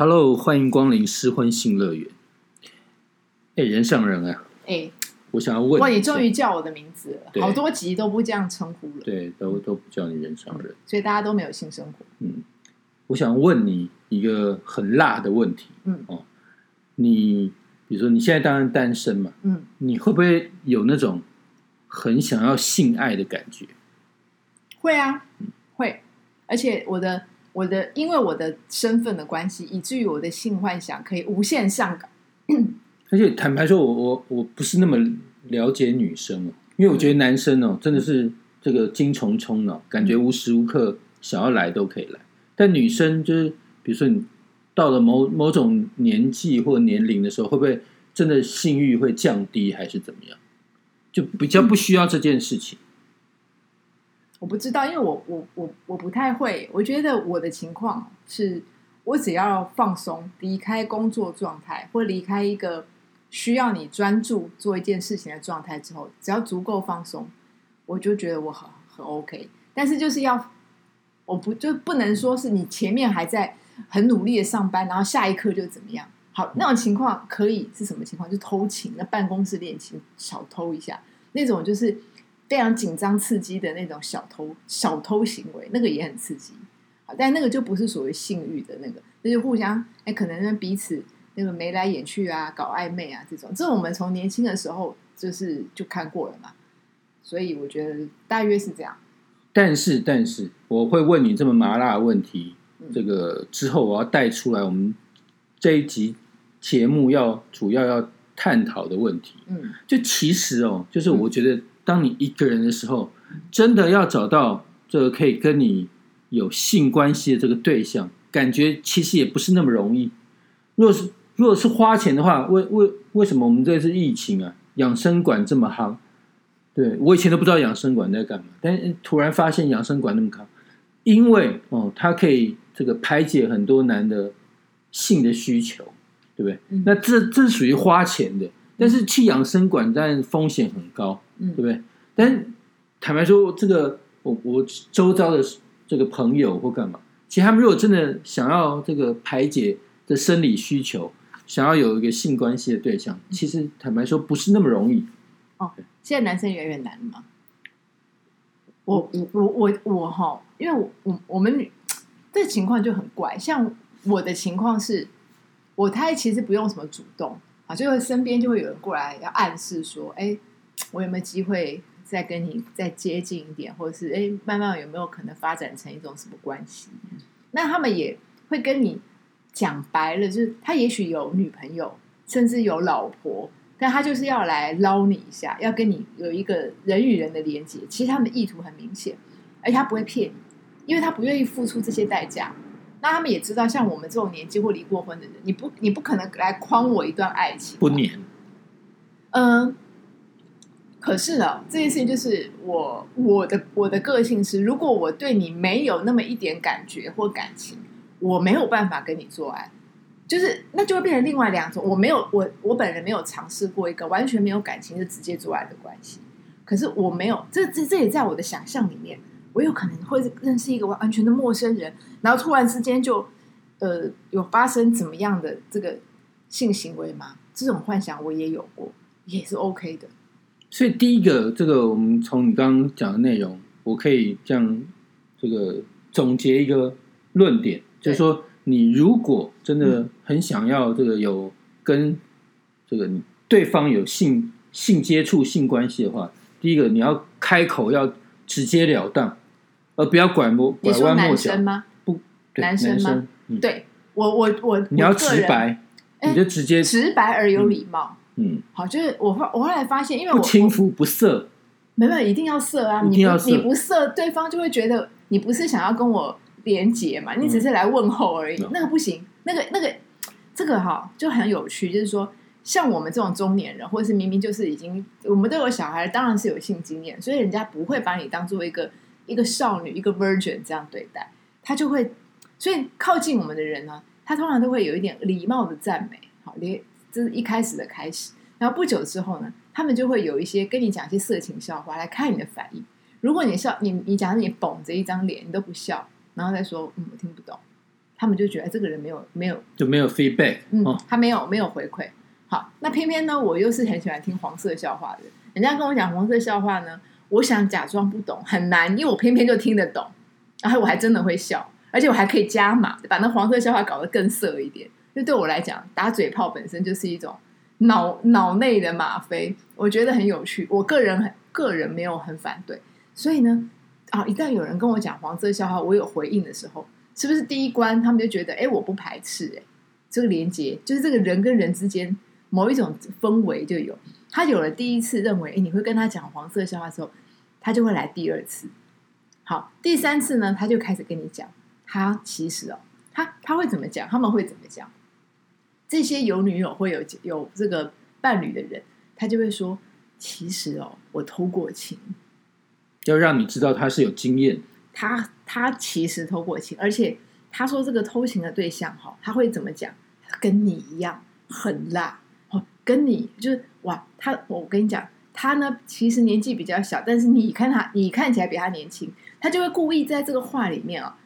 Hello，欢迎光临失婚性乐园。哎，人上人啊，哎，我想要问，哇，你终于叫我的名字了，对。好多集都不这样称呼了，对，都都不叫你人上人。所以大家都没有性生活。嗯，我想问你一个很辣的问题。嗯。哦，你比如说你现在当然单身嘛，嗯，你会不会有那种很想要性爱的感觉？会啊，会，而且我的我的，因为我的身份的关系，以至于我的性幻想可以无限上纲。而且坦白说，我我我不是那么了解女生哦，因为我觉得男生哦真的是这个精虫充脑，感觉无时无刻想要来都可以来。但女生就是，比如说你到了某某种年纪或年龄的时候，会不会真的性欲会降低，还是怎么样？就比较不需要这件事情。我不知道，因为我我我我不太会。我觉得我的情况是，我只要放松，离开工作状态，或离开一个需要你专注做一件事情的状态之后，只要足够放松，我就觉得我很很 OK。但是就是要，我不就不能说是你前面还在很努力的上班，然后下一刻就怎么样？好，那种情况可以是什么情况？就偷情，那办公室恋情小偷一下，那种就是非常紧张刺激的那种小偷小偷行为，那个也很刺激。好，但那个就不是所谓性欲的那个，那就互相哎，可能彼此那个眉来眼去啊，搞暧昧啊这种，这我们从年轻的时候就是就看过了嘛。所以我觉得大约是这样。但是，但是我会问你这么麻辣的问题，嗯这个之后我要带出来我们这一集节目要主要要探讨的问题。嗯就其实哦，就是我觉得，当你一个人的时候，真的要找到这个可以跟你有性关系的这个对象，感觉其实也不是那么容易。若是如果是花钱的话，为为为什么我们这次疫情啊，养生馆这么夯？对我以前都不知道养生馆在干嘛，但是突然发现养生馆那么夯，因为哦，它可以这个排解很多男的性的需求，对不对？嗯那这这属于花钱的，但是去养生馆，但风险很高，嗯对不对？但坦白说，这个我我周遭的这个朋友或干嘛，其实他们如果真的想要这个排解的生理需求，想要有一个性关系的对象，其实坦白说不是那么容易。哦现在男生越来越难了嘛。我我我我我哈，因为我我我们女这情况就很怪，像我的情况是，我他其实不用什么主动啊，就会身边就会有人过来要暗示说，哎，我有没有机会再跟你再接近一点，或者是哎，慢慢有没有可能发展成一种什么关系？那他们也会跟你讲白了，就是他也许有女朋友，甚至有老婆，但他就是要来捞你一下，要跟你有一个人与人的连接。其实他们的意图很明显，而且他不会骗你，因为他不愿意付出这些代价。那他们也知道，像我们这种年纪或离过婚的人，你不你不可能来诓我一段爱情，不黏，嗯，可是呢，这件事情就是我我的我的个性是，如果我对你没有那么一点感觉或感情，我没有办法跟你做爱，就是那就会变成另外两种。我没有我我本人没有尝试过一个完全没有感情就直接做爱的关系，可是我没有，这这这也在我的想象里面，我有可能会认识一个完全的陌生人，然后突然之间就呃有发生怎么样的这个性行为吗？这种幻想我也有过，也是 OK 的。所以第一个，这个我们从你刚刚讲的内容，我可以这样这个总结一个论点，就是说，你如果真的很想要这个有跟这个你对方有性性接触、性关系的话，第一个你要开口要直截了当，而不要拐摸拐弯抹角。吗？不男生吗嗯，对我我我你要直白，哎你就直接直白而有礼貌。嗯，好，就是我后我后来发现，因为我不轻浮不色，没有一定要色啊，你你不色，对方就会觉得你不是想要跟我连结嘛，你只是来问候而已，嗯。那个不行，那个那个这个哈就很有趣，就是说像我们这种中年人，或者是明明就是已经我们都有小孩，当然是有性经验，所以人家不会把你当做一个一个少女一个 virgin 这样对待，他就会，所以靠近我们的人呢，他通常都会有一点礼貌的赞美，好，连这是一开始的开始。然后不久之后呢，他们就会有一些跟你讲一些色情笑话来看你的反应。如果你笑，你你假如你绷着一张脸，你都不笑，然后再说嗯我听不懂，他们就觉得哎这个人没有没有就没有 feedback 嗯哦，，他没有没有回馈。好，那偏偏呢，我又是很喜欢听黄色笑话的人。人家跟我讲黄色笑话呢，我想假装不懂很难，因为我偏偏就听得懂，然后我还真的会笑，而且我还可以加码，把那黄色笑话搞得更色一点。就对我来讲，打嘴炮本身就是一种脑脑内的吗啡，我觉得很有趣。我个人很个人没有很反对，所以呢，啊，一旦有人跟我讲黄色笑话，我有回应的时候，是不是第一关他们就觉得，哎，我不排斥、哎，这个连接就是这个人跟人之间某一种氛围就有。他有了第一次认为，哎，你会跟他讲黄色笑话之后，他就会来第二次。好，第三次呢，他就开始跟你讲，他其实哦，他他会怎么讲？他们会怎么讲？这些有女友会有有这个伴侣的人，他就会说，其实哦，我偷过情，要让你知道他是有经验，他他其实偷过情，而且他说这个偷情的对象哈，他会怎么讲？跟你一样很辣。哦，跟你就是哇，他我跟你讲，他呢其实年纪比较小，但是你看他，你看起来比他年轻，他就会故意在这个话里面啊、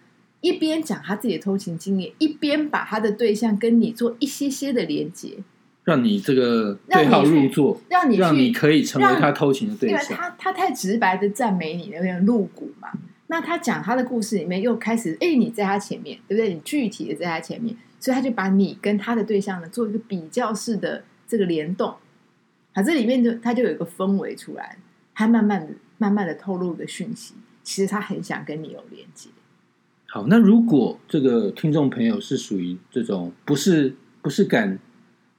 一边讲他自己的偷情经验，一边把他的对象跟你做一些些的连接，让你这个对号入座，让你去让你可以成为他偷情的对象因为。他他太直白的赞美你，有点露骨嘛。那他讲他的故事里面又开始，哎，你在他前面，对不对？你具体的在他前面，所以他就把你跟他的对象呢做一个比较式的这个联动。好，这里面就他就有一个氛围出来，他慢慢的、慢慢的透露一个讯息，其实他很想跟你有连接。好，那如果这个听众朋友是属于这种不是不是敢，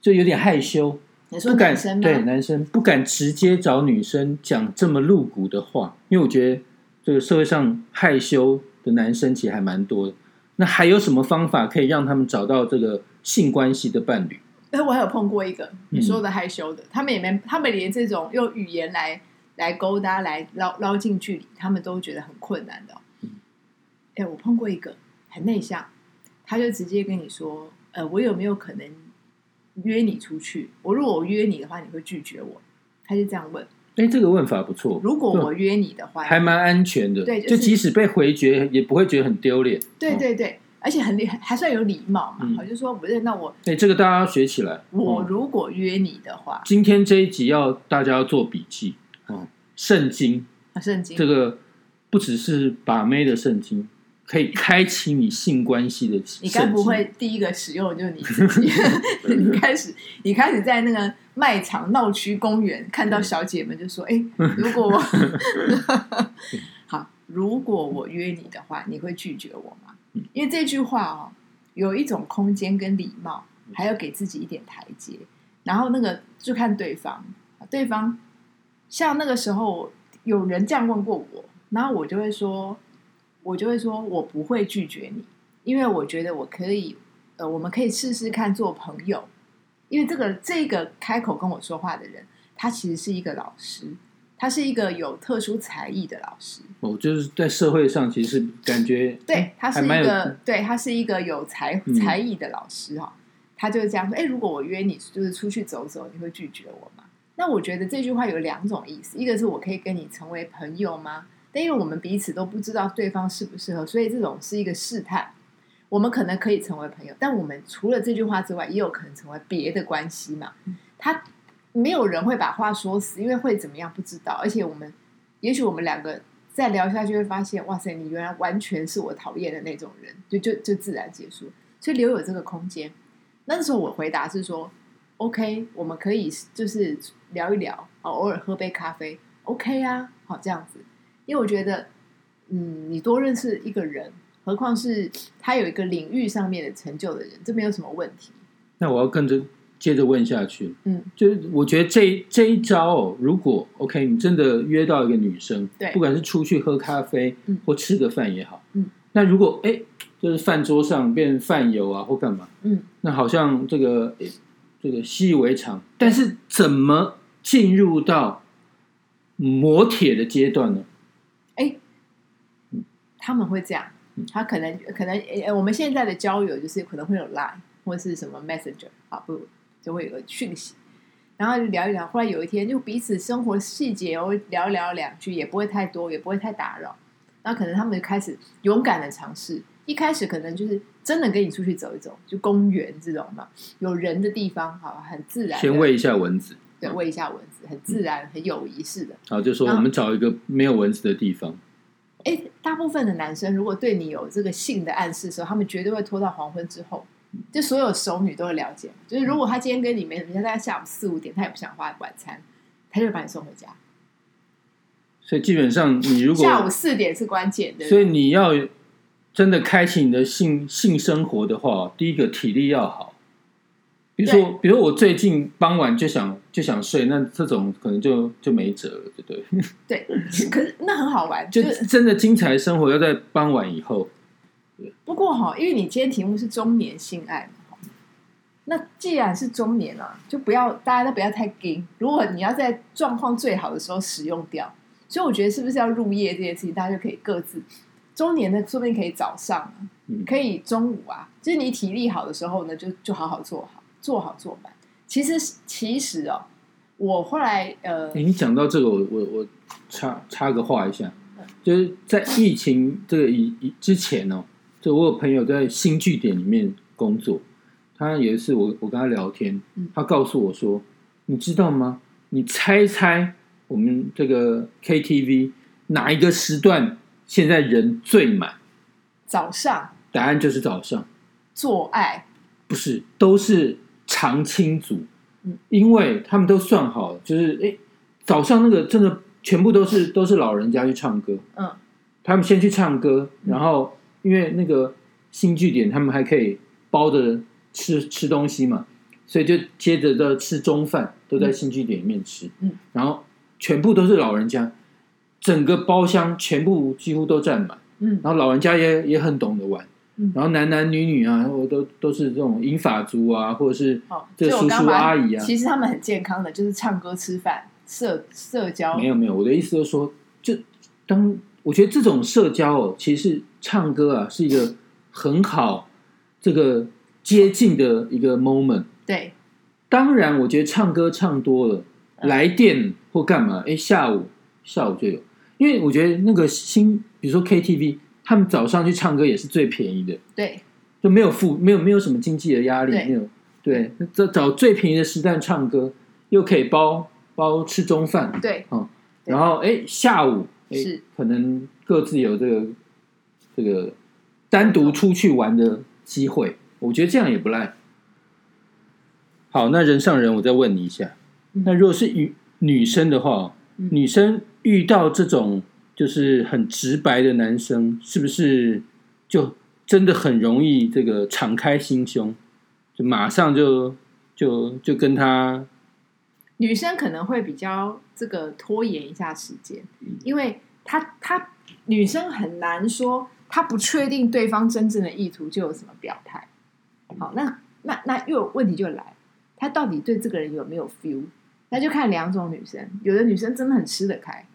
就有点害羞，你说不敢男生吗？对男生不敢直接找女生讲这么露骨的话，因为我觉得这个社会上害羞的男生其实还蛮多的。那还有什么方法可以让他们找到这个性关系的伴侣？哎，我还有碰过一个嗯你说的害羞的，他们也没，他们连这种用语言来来勾搭、来捞捞近距离，他们都觉得很困难的哦。哎、我碰过一个很内向，他就直接跟你说：“呃，我有没有可能约你出去？我如果我约你的话，你会拒绝我？”他就这样问。哎，这个问法不错，如果我约你的话，还蛮安全的，对就是就即使被回绝，也不会觉得很丢脸。对对对，而且很礼还算有礼貌嘛。嗯好，就说不是，那我哎，这个大家要学起来。哦我如果约你的话，今天这一集要大家要做笔记哦，圣经啊圣经这个不只是把妹的圣经，可以开启你性关系的。你该不会第一个使用的就是你自己？你开始，你开始在那个卖场、闹区、公园看到小姐们就说：“哎、如果我 好，如果我约你的话，你会拒绝我吗？”因为这句话哦，有一种空间跟礼貌，还要给自己一点台阶。然后那个就看对方，对方像那个时候有人这样问过我，然后我就会说，我就会说我不会拒绝你，因为我觉得我可以，呃，我们可以试试看做朋友。因为这个这个开口跟我说话的人，他其实是一个老师，他是一个有特殊才艺的老师。哦，就是在社会上其实感觉对，他是一个，对他是一个有才嗯才艺的老师哈、他就是这样说：，哎，如果我约你就是出去走走，你会拒绝我吗？那我觉得这句话有两种意思，一个是我可以跟你成为朋友吗？但因为我们彼此都不知道对方适不适合，所以这种是一个试探。我们可能可以成为朋友，但我们除了这句话之外，也有可能成为别的关系嘛。他没有人会把话说死，因为会怎么样不知道。而且我们，也许我们两个再聊下去，会发现，哇塞，你原来完全是我讨厌的那种人，就就就自然结束。所以留有这个空间。那时候我回答是说，OK，我们可以就是聊一聊，哦，偶尔喝杯咖啡，OK 啊，好这样子。因为我觉得，嗯，你多认识一个人，何况是他有一个领域上面的成就的人，这没有什么问题。那我要跟着接着问下去，嗯，就是我觉得这这一招哦，如果 OK，你真的约到一个女生，对不管是出去喝咖啡，嗯或吃个饭也好，嗯，那如果哎，就是饭桌上变饭友啊，或干嘛，嗯，那好像这个这个习以为常，但是怎么进入到磨铁的阶段呢？哎，他们会这样，他可能可能呃，我们现在的交友就是可能会有 Line 或是什么 Messenger 啊，不就会有个讯息，然后聊一聊。后来有一天，就彼此生活细节哦聊一聊两句，也不会太多，也不会太打扰。那可能他们就开始勇敢的尝试，一开始可能就是真的跟你出去走一走，就公园这种嘛，有人的地方，好，很自然。先喂一下蚊子，对，喂一下蚊子，很自然、很有仪式的。然后就说我们找一个没有蚊子的地方。哎，大部分的男生如果对你有这个性的暗示的时候，他们绝对会拖到黄昏之后。就所有熟女都会了解，就是如果他今天跟你没什么，像大概下午四五点，他也不想花晚餐，他就把你送回家。所以基本上你如果下午果，四点是关键的，所以你要真的开启你的性性生活的话，第一个体力要好。比如说，比如我最近傍晚就想就想睡，那这种可能就就没辙了，对不对？对，可是那很好玩，就就是真的精彩生活要在傍晚以后。不过哈，因为你今天题目是中年性爱嘛，那既然是中年了、就不要大家都不要太硬。如果你要在状况最好的时候使用掉，所以我觉得是不是要入夜这件事情，大家就可以各自中年的，说不定可以早上啊，嗯可以中午啊，就是你体力好的时候呢，就就好好做好，做好做满。其实其实哦，我后来呃，你讲到这个，我我我插插个话一下，就是在疫情这个以以之前哦，就我有朋友在新据点里面工作，他有一次我我跟他聊天嗯，他告诉我说，你知道吗？你猜猜我们这个 KTV 哪一个时段现在人最满？早上答案就是早上，做爱，不是，都是常青组。嗯，因为他们都算好，就是诶，早上那个真的全部都是都是老人家去唱歌，嗯，他们先去唱歌，嗯。然后因为那个新据点，他们还可以包着吃吃东西嘛，所以就接着的吃中饭，都在新据点里面吃，嗯，然后全部都是老人家，整个包厢全部几乎都占满。嗯。然后老人家也也很懂得玩，嗯。然后男男女女啊，我都都是这种英法族啊，或者是哦，这叔叔阿姨啊，其实他们很健康的，就是唱歌、吃饭、社社交，没有没有，我的意思就是说，就当我觉得这种社交哦，其实唱歌啊是一个很好这个接近的一个 moment。对，当然，我觉得唱歌唱多了，嗯。来电或干嘛，哎，下午下午就有，因为我觉得那个新，比如说 KTV，他们早上去唱歌也是最便宜的。对，就没有负没有没有什么经济的压力，对。没有。对，找找最便宜的时段唱歌，又可以包包吃中饭，对，对。然后哎下午哎是。可能各自有这个这个单独出去玩的机会，我觉得这样也不赖。好，那人上人，我再问你一下，嗯。那如果是女女生的话，嗯。女生遇到这种就是很直白的男生，是不是就真的很容易这个敞开心胸，就马上就就就跟他女生可能会比较这个拖延一下时间，因为她她女生很难说，她不确定对方真正的意图就有什么表态。好，那那那又有问题就来，她到底对这个人有没有 feel？那就看两种女生，有的女生真的很吃得开，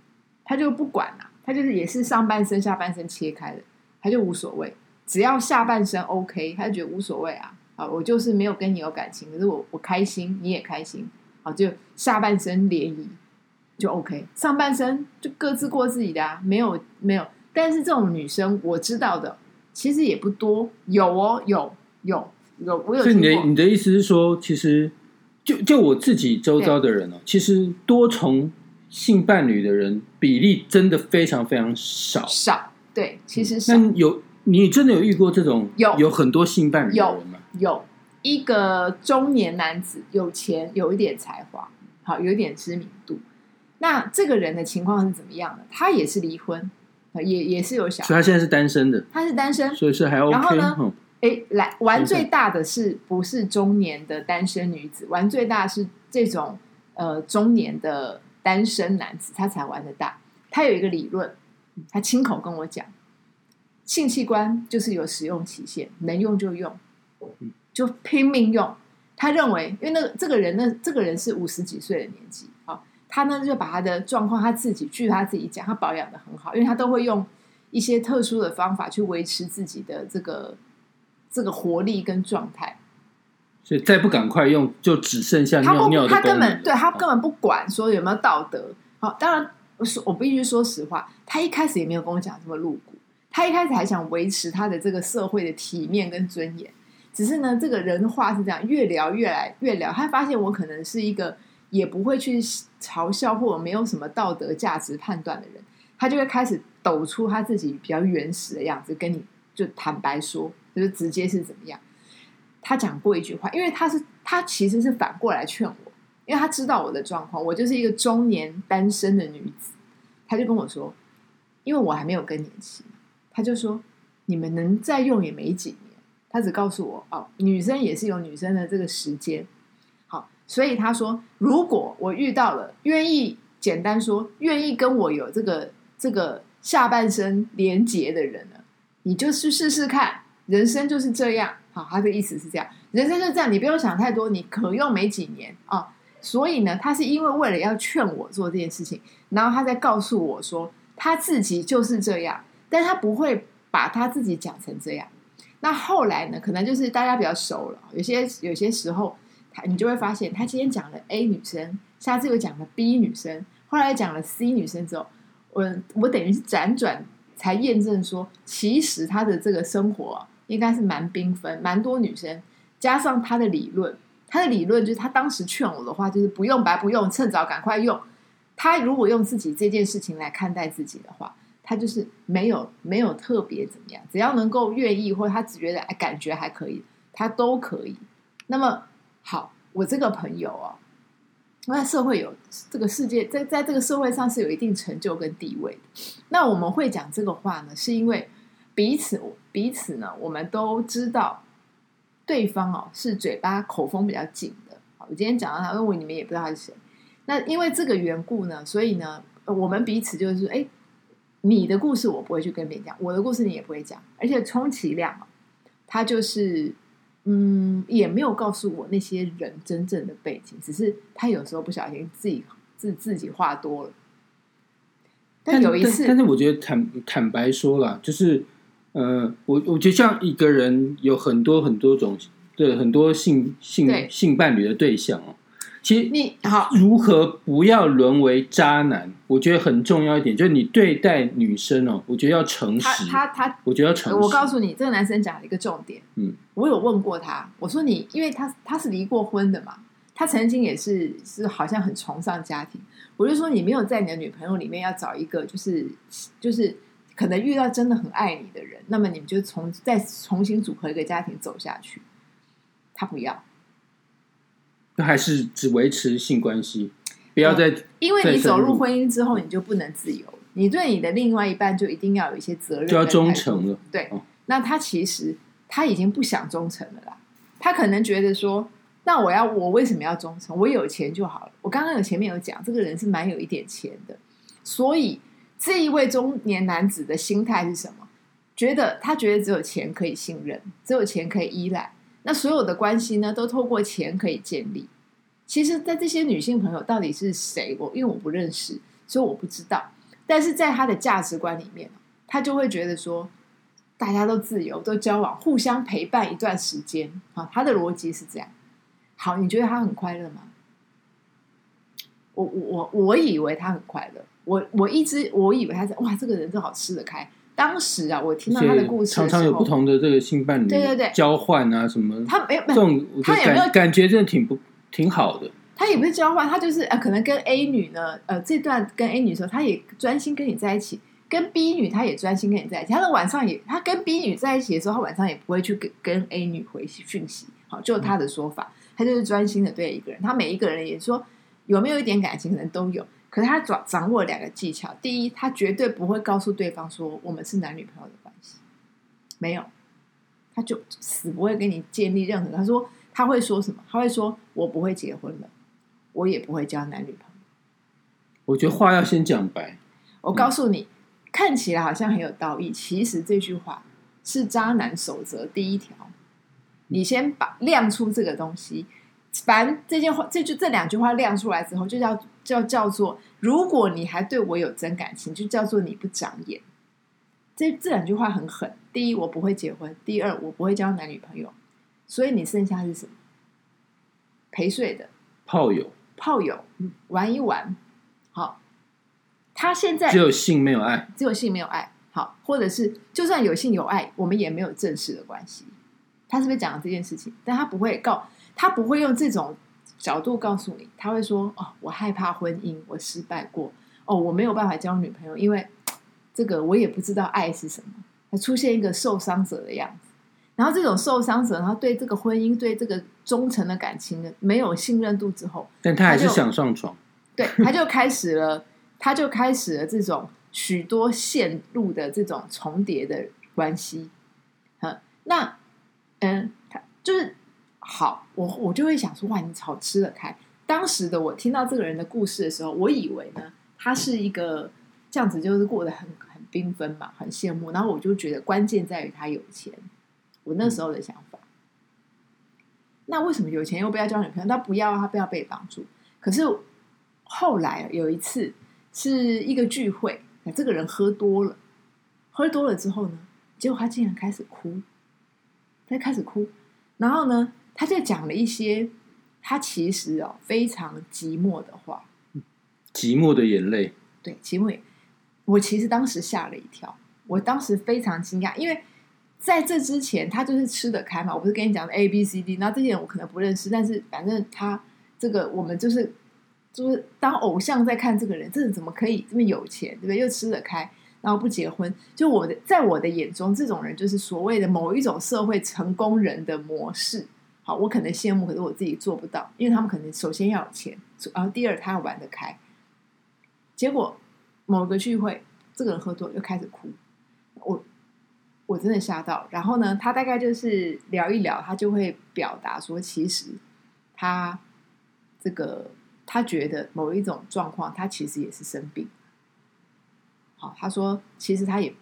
她就不管了，她就是也是上半身下半身切开的，他就无所谓，只要下半身 OK，他就觉得无所谓啊。啊，我就是没有跟你有感情，可是我我开心，你也开心，好，就下半身联谊就 OK，上半身就各自过自己的啊，没有没有。但是这种女生我知道的其实也不多，有哦，有有有，我有所以。你的你的意思是说，其实就就我自己周遭的人哦，其实多重性伴侣的人比例真的非常非常少。少对，其实少那有你真的有遇过这种有有很多性伴侣的有人吗？有一个中年男子，有钱，有一点才华，好，有一点知名度。那这个人的情况是怎么样的？他也是离婚，啊也也是有小孩，所以他现在是单身的，他是单身。所以是还 OK。然后呢嗯哎，来玩最大的是不是中年的单身女子？玩最大是这种呃中年的单身男子，他才玩得大。他有一个理论，他亲口跟我讲，性器官就是有使用期限，能用就用，就拼命用。他认为，因为那个这个人呢，这个人是五十几岁的年纪啊，他呢就把他的状况他自己，据他自己讲，他保养的很好，因为他都会用一些特殊的方法去维持自己的这个这个活力跟状态。所以再不赶快用，就只剩下尿尿，的他根。本对他根本不管说有没有道德。好，当然我说我必须说实话，他一开始也没有跟我讲这么露骨，他一开始还想维持他的这个社会的体面跟尊严，只是呢，这个人话是这样，越聊越来越聊，他发现我可能是一个也不会去嘲笑或者没有什么道德价值判断的人，他就会开始抖出他自己比较原始的样子，跟你就坦白说，就是直接是怎么样。他讲过一句话，因为他是他其实是反过来劝我，因为他知道我的状况，我就是一个中年单身的女子，他就跟我说，因为我还没有更年。期，他就说你们能再用也没几年，他只告诉我哦，女生也是有女生的这个时间，好，所以他说如果我遇到了愿意简单说愿意跟我有这个这个下半身连结的人呢，你就去试试看，人生就是这样。好，他的意思是这样，人生就这样，你不用想太多，你可用没几年啊。所以呢，他是因为为了要劝我做这件事情，然后他在告诉我说他自己就是这样，但他不会把他自己讲成这样。那后来呢，可能就是大家比较熟了，有些有些时候，他你就会发现，他今天讲了 A 女生，下次又讲了 B 女生，后来讲了 C 女生之后，我我等于是辗转才验证说，其实他的这个生活。应该是蛮缤纷，蛮多女生，加上他的理论，他的理论就是他当时劝我的话，就是不用白不用，趁早赶快用。他如果用自己这件事情来看待自己的话，他就是没有没有特别怎么样，只要能够愿意，或者他只觉得哎感觉还可以，他都可以。那么好，我这个朋友哦，在社会有这个世界，在在这个社会上是有一定成就跟地位的。那我们会讲这个话呢，是因为。彼此彼此呢，我们都知道对方哦是嘴巴口风比较紧的。好，我今天讲到他，因为你们也不知道他是谁。那因为这个缘故呢，所以呢，我们彼此就是哎，你的故事我不会去跟别人讲，我的故事你也不会讲。而且充其量他就是嗯，也没有告诉我那些人真正的背景，只是他有时候不小心自己自自己话多了。但有一次，但是我觉得坦坦白说了，就是。呃，我我觉得像一个人有很多很多种，对很多性性性伴侣的对象哦。其实你好，如何不要沦为渣男？我觉得很重要一点，就是你对待女生哦，我觉得要诚实。他他，我觉得要诚实。我告诉你，这个男生讲了一个重点。嗯，我有问过他，我说你，因为他他是离过婚的嘛，他曾经也是是好像很崇尚家庭。我就说你没有在你的女朋友里面要找一个，就是就是。可能遇到真的很爱你的人，那么你们就从再重新组合一个家庭走下去。他不要，那还是只维持性关系，不要再因为你走入婚姻之后，你就不能自由，你对你的另外一半就一定要有一些责任，就要忠诚了。对，那他其实他已经不想忠诚了啦。他可能觉得说，那我要我为什么要忠诚？我有钱就好了。我刚刚有前面有讲，这个人是蛮有一点钱的，所以。这一位中年男子的心态是什么？觉得他觉得只有钱可以信任，只有钱可以依赖，那所有的关系呢，都透过钱可以建立。其实，在这些女性朋友到底是谁？我因为我不认识，所以我不知道。但是在他的价值观里面，他就会觉得说，大家都自由，都交往，互相陪伴一段时间啊。他的逻辑是这样。好，你觉得他很快乐吗？我我我以为他很快乐。我我一直我以为他是哇，这个人正好吃得开。当时啊，我听到他的故事，常常有不同的这个性伴侣，对对对，交换啊什么。他没有这种，他有没有感觉真的挺不挺好的？他也不是交换，他就是呃，可能跟 A 女呢，呃，这段跟 A 女时候，他也专心跟你在一起；跟 B 女，他也专心跟你在一起。他的晚上也，他跟 B 女在一起的时候，他晚上也不会去跟跟 A 女回讯息。好，就他的说法，他就是专心的对一个人。他每一个人也说有没有一点感情，可能都有。可是他掌掌握两个技巧，第一，他绝对不会告诉对方说我们是男女朋友的关系，没有，他就死不会跟你建立任何。他说他会说什么？他会说我不会结婚了，我也不会交男女朋友。我觉得话要先讲白。我告诉你，看起来好像很有道义，其实这句话是渣男守则第一条。你先把亮出这个东西。凡这件话，这句这两句话亮出来之后，就叫叫叫做，如果你还对我有真感情，就叫做你不长眼。这这两句话很狠。第一，我不会结婚；第二，我不会交男女朋友。所以你剩下是什么？陪睡的炮友，炮友玩一玩。好，他现在只有性没有爱，只有性没有爱。好，或者是就算有性有爱，我们也没有正式的关系。他是不是讲了这件事情？但他不会告，他不会用这种角度告诉你，他会说：“哦，我害怕婚姻，我失败过，哦，我没有办法交女朋友，因为这个我也不知道爱是什么。”他出现一个受伤者的样子，然后这种受伤者，然后对这个婚姻、对这个忠诚的感情的，没有信任度之后，但他还是想上床。对，他就开始了，他就开始了这种许多线路的这种重叠的关系。嗯，那嗯，他就是好，我我就会想说，哇，你好吃得开。当时的我听到这个人的故事的时候，我以为呢，他是一个这样子，就是过得很很缤纷嘛，很羡慕。然后我就觉得关键在于他有钱，我那时候的想法。那为什么有钱又不要交女朋友？他不要，他不要被绑住。可是后来有一次是一个聚会，那这个人喝多了，喝多了之后呢，结果他竟然开始哭，他开始哭，然后呢，他就讲了一些他其实哦非常寂寞的话。寂寞的眼泪，对，寂寞也，我其实当时吓了一跳，我当时非常惊讶，因为在这之前他就是吃得开嘛，我不是跟你讲的 A B C D，那这些人我可能不认识，但是反正他这个我们就是就是当偶像在看这个人，这人怎么可以这么有钱，对不对？又吃得开，然后不结婚，就我的在我的眼中，这种人就是所谓的某一种社会成功人的模式。我可能羡慕，可是我自己做不到，因为他们可能首先要有钱，然后第二他要玩得开。结果某个聚会，这个人喝多又开始哭，我我真的吓到。然后呢，他大概就是聊一聊，他就会表达说，其实他这个他觉得某一种状况，他其实也是生病。好，他说其实他也，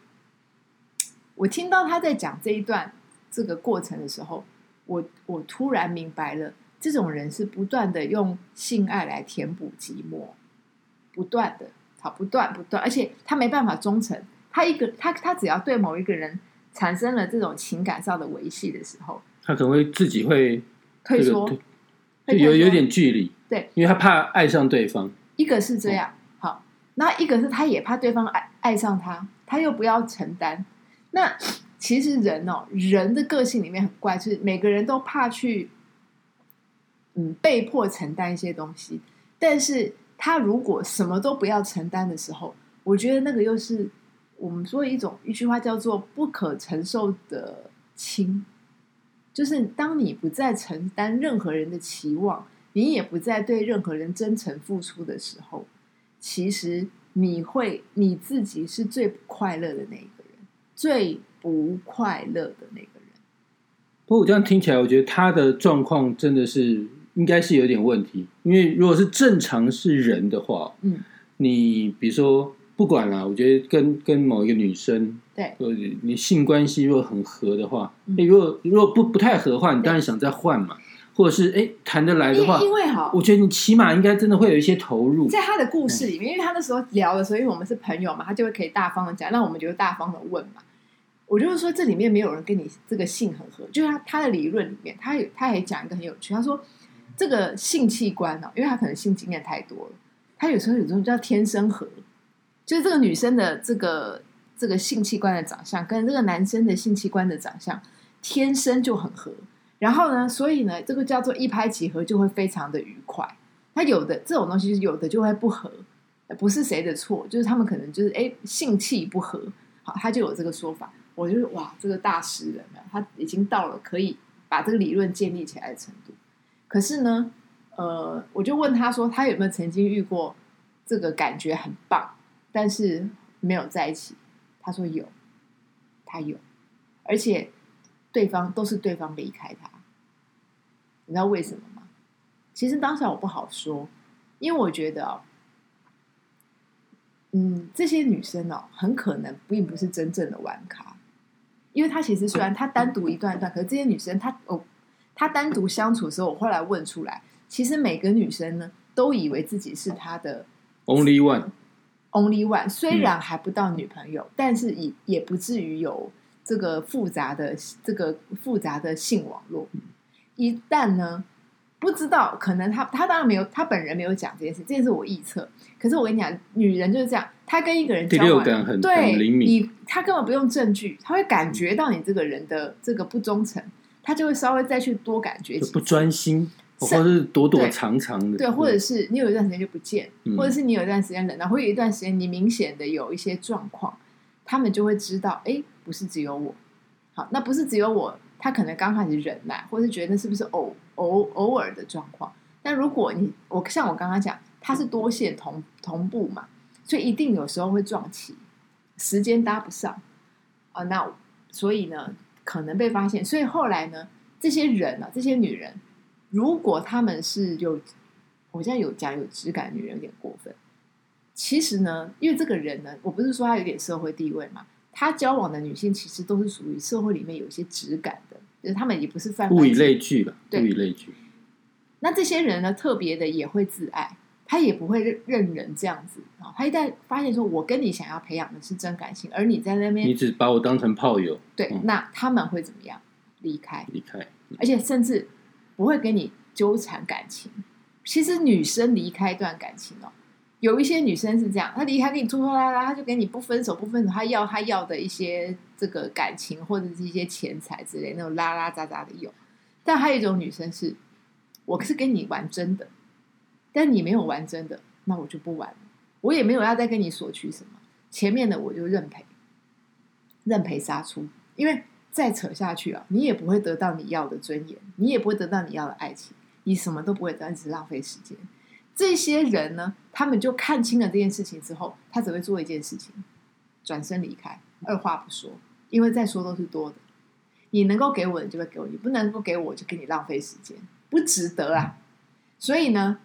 我听到他在讲这一段这个过程的时候，我我突然明白了，这种人是不断的用性爱来填补寂寞。不断的，好，不断不断，而且他没办法忠诚。他一个他他只要对某一个人产生了这种情感上的维系的时候，他可能会自己会退缩，有有点距离，对，因为他怕爱上对方。一个是这样，好，那一个是他也怕对方爱爱上他，他又不要承担。那其实人哦，人的个性里面很怪，就是每个人都怕去，嗯，被迫承担一些东西。但是他如果什么都不要承担的时候，我觉得那个又是我们说一种一句话叫做不可承受的轻，就是当你不再承担任何人的期望。你也不再对任何人真诚付出的时候，其实你会你自己是最不快乐的那一个人，最不快乐的那个人。不过我这样听起来，我觉得他的状况真的是应该是有点问题，因为如果是正常是人的话，嗯，你比如说不管啦，我觉得跟跟某一个女生，对，呃，你性关系如果很合的话，嗯。诶如果如果不不太合的话，你当然想再换嘛，或者是哎谈得来的话因，为哈，我觉得你起码应该真的会有一些投入。在他的故事里面，因为他那时候聊的时候，因为我们是朋友嘛，他就会可以大方的讲，那我们就大方的问嘛。我就是说，这里面没有人跟你这个性很合，就是他他的理论里面，他有他也讲一个很有趣，他说这个性器官呢、因为他可能性经验太多了，他有时候有种叫天生合，就是这个女生的这个这个性器官的长相跟这个男生的性器官的长相天生就很合，然后呢，所以呢，这个叫做一拍即合，就会非常的愉快。他有的这种东西，有的就会不合，不是谁的错，就是他们可能就是哎性气不合，好，他就有这个说法。我就是哇，这个大诗人啊，他已经到了可以把这个理论建立起来的程度。可是呢，呃，我就问他说，他有没有曾经遇过这个感觉很棒，但是没有在一起？他说有，他有，而且对方都是对方离开他。你知道为什么吗？其实当下我不好说，因为我觉得哦，嗯，这些女生哦，很可能并不是真正的玩咖，因为他其实虽然他单独一段一段，可是这些女生她哦，她单独相处的时候，我后来问出来，其实每个女生呢都以为自己是他的 Only one，only one，虽然还不到女朋友，但是也也不至于有这个复杂的这个复杂的性网络。一旦呢，不知道，可能他他当然没有，他本人没有讲这件事，这件事我臆测。可是我跟你讲，女人就是这样，他跟一个人第交往，六感很对很灵敏，你他根本不用证据，他会感觉到你这个人的这个不忠诚，他就会稍微再去多感觉就不专心，或者是躲躲藏藏的，对，或者是你有一段时间就不见，嗯。或者是你有一段时间冷淡，或有一段时间你明显的有一些状况，他们就会知道，哎，不是只有我。好，那不是只有我，他可能刚开始忍耐，或是觉得是不是偶偶偶尔的状况。但如果你我像我刚刚讲，他是多线同同步嘛，所以一定有时候会撞期，时间搭不上啊、那所以呢，可能被发现。所以后来呢，这些人啊，这些女人，如果他们是有，我现在有讲有质感的女人有点过分。其实呢，因为这个人呢，我不是说他有点社会地位嘛，他交往的女性其实都是属于社会里面有一些质感的，就是他们也不是泛泛物以之类聚吧，对物以类聚。那这些人呢，特别的也会自爱，他也不会认认人这样子啊。他一旦发现说，我跟你想要培养的是真感情，而你在那边你只把我当成炮友对嗯，那他们会怎么样？离开，离开，而且甚至不会跟你纠缠感情。其实女生离开一段感情哦，有一些女生是这样，她离开跟你拖拖拉拉，她就跟你不分手不分手，她要她要的一些这个感情或者是一些钱财之类那种拉拉杂杂的有。但还有一种女生是，我是跟你玩真的，但你没有玩真的，那我就不玩了，我也没有要再跟你索取什么，前面的我就认赔，认赔杀出，因为再扯下去啊，你也不会得到你要的尊严，你也不会得到你要的爱情，你什么都不会得到，只是浪费时间。这些人呢，他们就看清了这件事情之后，他只会做一件事情，转身离开，二话不说，因为再说都是多的。你能够给我的就会给我，你不能够给我就给你浪费时间，不值得啊。所以呢，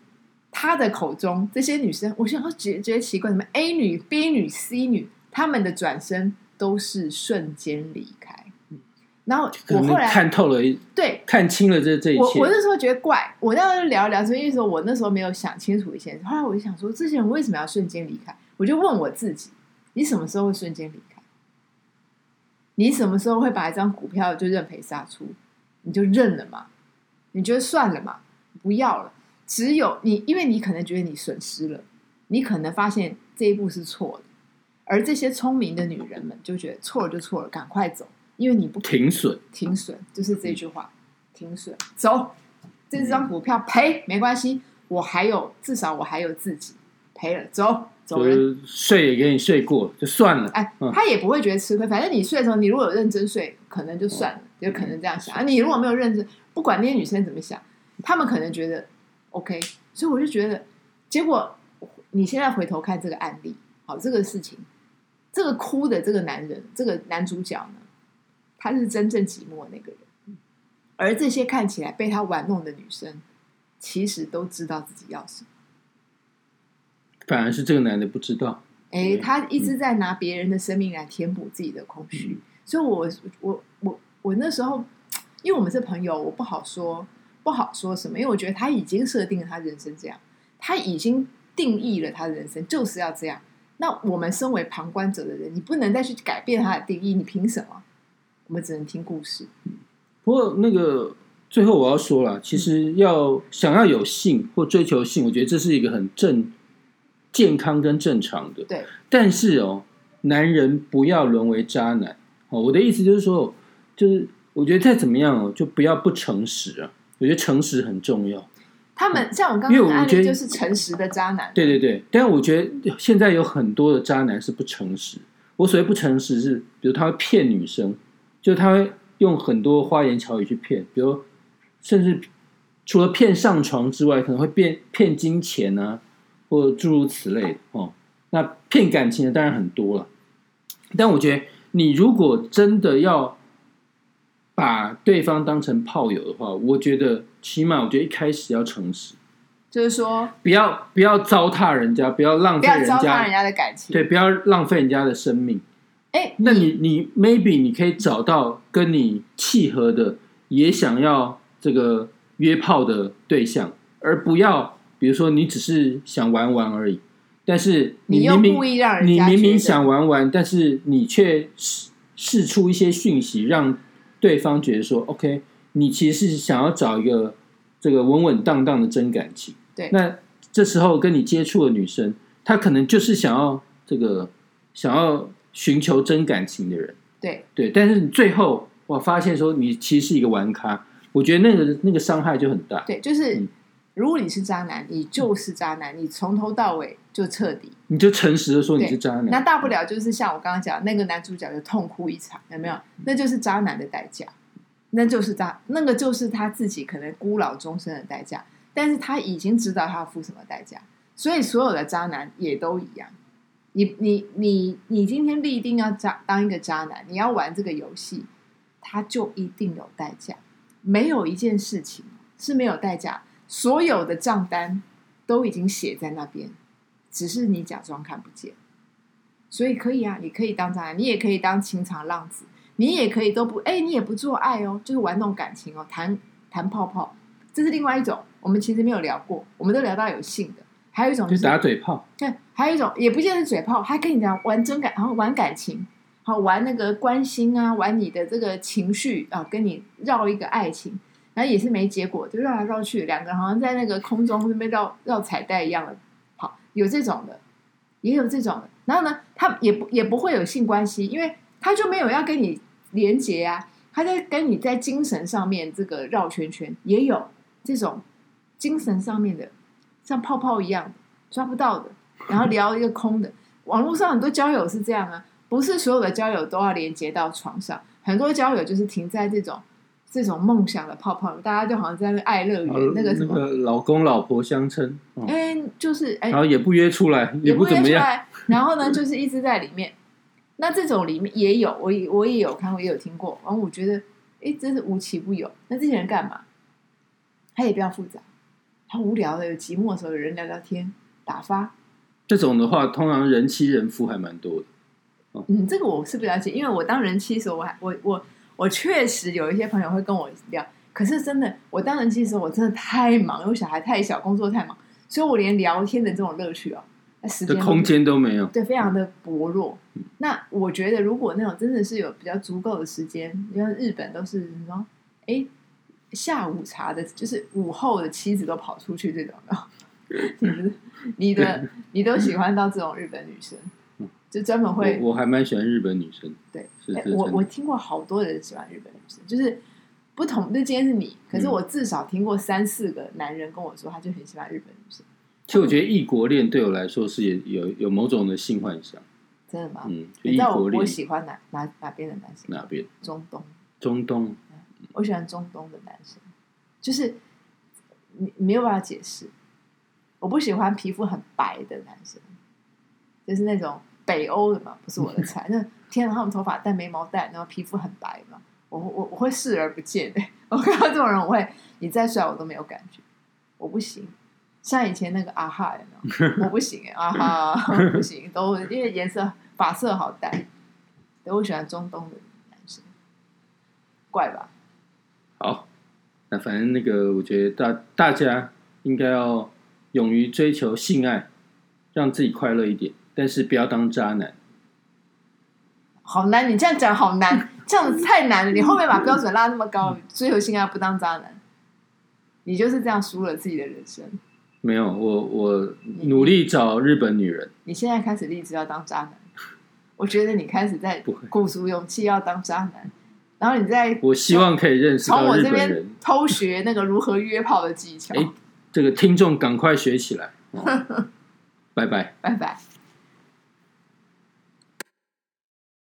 他的口中这些女生，我想觉觉得奇怪，什么 A 女、B 女、C 女，她们的转身都是瞬间离开。然后我后来看透了，对看清了这这一我我。那时候觉得怪，我那时候聊一聊，所以那时候我那时候没有想清楚一些，后来我就想说，这些人为什么要瞬间离开？我就问我自己，你什么时候会瞬间离开？你什么时候会把一张股票就认赔杀出？你就认了嘛？你觉得算了嘛？不要了。只有你，因为你可能觉得你损失了，你可能发现这一步是错的，而这些聪明的女人们就觉得错了就错了，赶快走，因为你不停损，停损，就是这句话，停损，走，这张股票赔没关系，我还有至少我还有自己赔了，走走睡也给你睡过，就算了。哎嗯，他也不会觉得吃亏，反正你睡的时候，你如果有认真睡，可能就算了，就可能这样想。啊，你如果没有认真，不管那些女生怎么想，她们可能觉得 OK，所以我就觉得，结果你现在回头看这个案例，好，这个事情，这个哭的这个男人，这个男主角呢，他是真正寂寞的那个人，而这些看起来被他玩弄的女生，其实都知道自己要什么。反而是这个男的不知道，哎，嗯他一直在拿别人的生命来填补自己的空虚，所以我我我我那时候，因为我们是朋友，我不好说不好说什么，因为我觉得他已经设定了他人生这样，他已经定义了他的人生就是要这样。那我们身为旁观者的人，你不能再去改变他的定义，你凭什么？我们只能听故事。不过那个最后我要说了，其实要想要有性或追求性，我觉得这是一个很正、健康跟正常的。对，但是哦，男人不要沦为渣男哦。我的意思就是说，就是我觉得再怎么样哦，就不要不诚实啊。我觉得诚实很重要。他们像我刚因为刚的案我觉得例就是诚实的渣男，对对对，但我觉得现在有很多的渣男是不诚实。我所谓不诚实是，比如他会骗女生，就他会用很多花言巧语去骗，比如甚至除了骗上床之外，可能会骗骗金钱啊，或诸如此类的哦。那骗感情的当然很多了，但我觉得你如果真的要把对方当成炮友的话，我觉得起码我觉得一开始要诚实。就是说不要不要糟蹋人家，不要浪不费人要糟蹋人家，家的感情。对，不要浪费人家的生命。哎，那你你 maybe 你可以找到跟你契合的，也想要这个约炮的对象，而不要比如说你只是想玩玩而已，但是你又明明故意让人你家觉明明想玩玩，但是你却释释出一些讯息，让对方觉得说 OK，你其实是想要找一个这个稳稳当当的真感情。对那这时候跟你接触的女生，她可能就是想要这这个想要寻求真感情的人，对对，但是你最后我发现说你其实是一个玩咖，我觉得那个那个伤害就很大。对，就是、嗯如果你是渣男，你就是渣男，你从头到尾就彻底。你就诚实的说你是渣男，那大不了就是像我刚刚讲，那个男主角就痛哭一场，有没有？那就是渣男的代价，那就是渣，那个就是他自己可能孤老终生的代价。但是他已经知道他要付什么代价，所以所有的渣男也都一样。你你你你今天立定要渣当一个渣男，你要玩这个游戏，他就一定有代价。没有一件事情是没有代价，所有的账单都已经写在那边，只是你假装看不见。所以可以啊，你可以当渣男，你也可以当情场浪子，你也可以都不哎，你也不做爱哦，就是玩弄感情哦，谈谈泡泡，这是另外一种。我们其实没有聊过，我们都聊到有性的，还有一种就是打嘴炮。对，还有一种也不见得是嘴炮，还跟你讲玩真感，然后玩感情，好玩那个关心啊，玩你的这个情绪啊，跟你绕一个爱情，然后也是没结果，就绕来绕去，两个人好像在那个空中那边绕绕彩带一样的，好有这种的，也有这种的，然后呢，他也不也不会有性关系，因为他就没有要跟你连接啊，他在跟你在精神上面这个绕圈圈，也有这种精神上面的，像泡泡一样抓不到的。然后聊一个空的。网络上很多交友是这样啊，不是所有的交友都要连接到床上，很多交友就是停在这种这种梦想的泡泡，大家就好像在那个爱乐园那个什么，个老公老婆相称，哦哎、就是哎然后也不约出来，也不怎么样。然后呢就是一直在里面。那这种里面也有，我也我也有看过，也有听过。然后我觉得，哎，真是无奇不有。那这些人干嘛？他也不要复杂，他无聊的，有寂寞的时候有人聊聊天，打发。这种的话，通常人妻人夫还蛮多的。嗯，这个我是不了解，因为我当人妻的时候，我还我我我确实有一些朋友会跟我聊，可是真的，我当人妻的时候，我真的太忙，因为小孩太小，工作太忙，所以我连聊天的这种乐趣哦，那时间空间都没有。对非常的薄弱。那我觉得，如果那种真的是有比较足够的时间，你像日本都是什么，哎，下午茶的，就是午后的妻子都跑出去这种的，你的你 的你都喜欢到这种日本女生，就专门会我我还蛮喜欢日本女生，对，我我听过好多人喜欢日本女生，就是不同。那今天是你，可是嗯我至少听过三四个男人跟我说，他就很喜欢日本女生。其实我觉得异国恋对我来说是有有有某种的性幻想。真的吗？嗯，就你知道我我喜欢哪哪哪边的男生？哪边？中东，中东我喜欢中东的男生，就是你你没有办法解释。我不喜欢皮肤很白的男生，就是那种北欧的嘛，不是我的菜。那天啊，他们头发淡眉毛淡，然后皮肤很白嘛，我我我会视而不见的。我看到这种人，我会你再帅我都没有感觉，我不行。像以前那个啊哈，有没有 我不行哎，啊哈 不行，都因为颜色发色好淡。对，我喜欢中东的男生，怪吧？好，那反正那个，我觉得大大家应该要勇于追求性爱，让自己快乐一点，但是不要当渣男。好难，你这样讲好难，这样子太难了。你后面把标准拉那么高，追求性爱不当渣男，你就是这样输了自己的人生。没有，我我努力找日本女人，你现在开始立志要当渣男，我觉得你开始在鼓足勇气要当渣男，然后你在我希望可以认识从我这边。偷学那个如何约炮的技巧。哎这个听众赶快学起来，哦 拜拜。拜拜。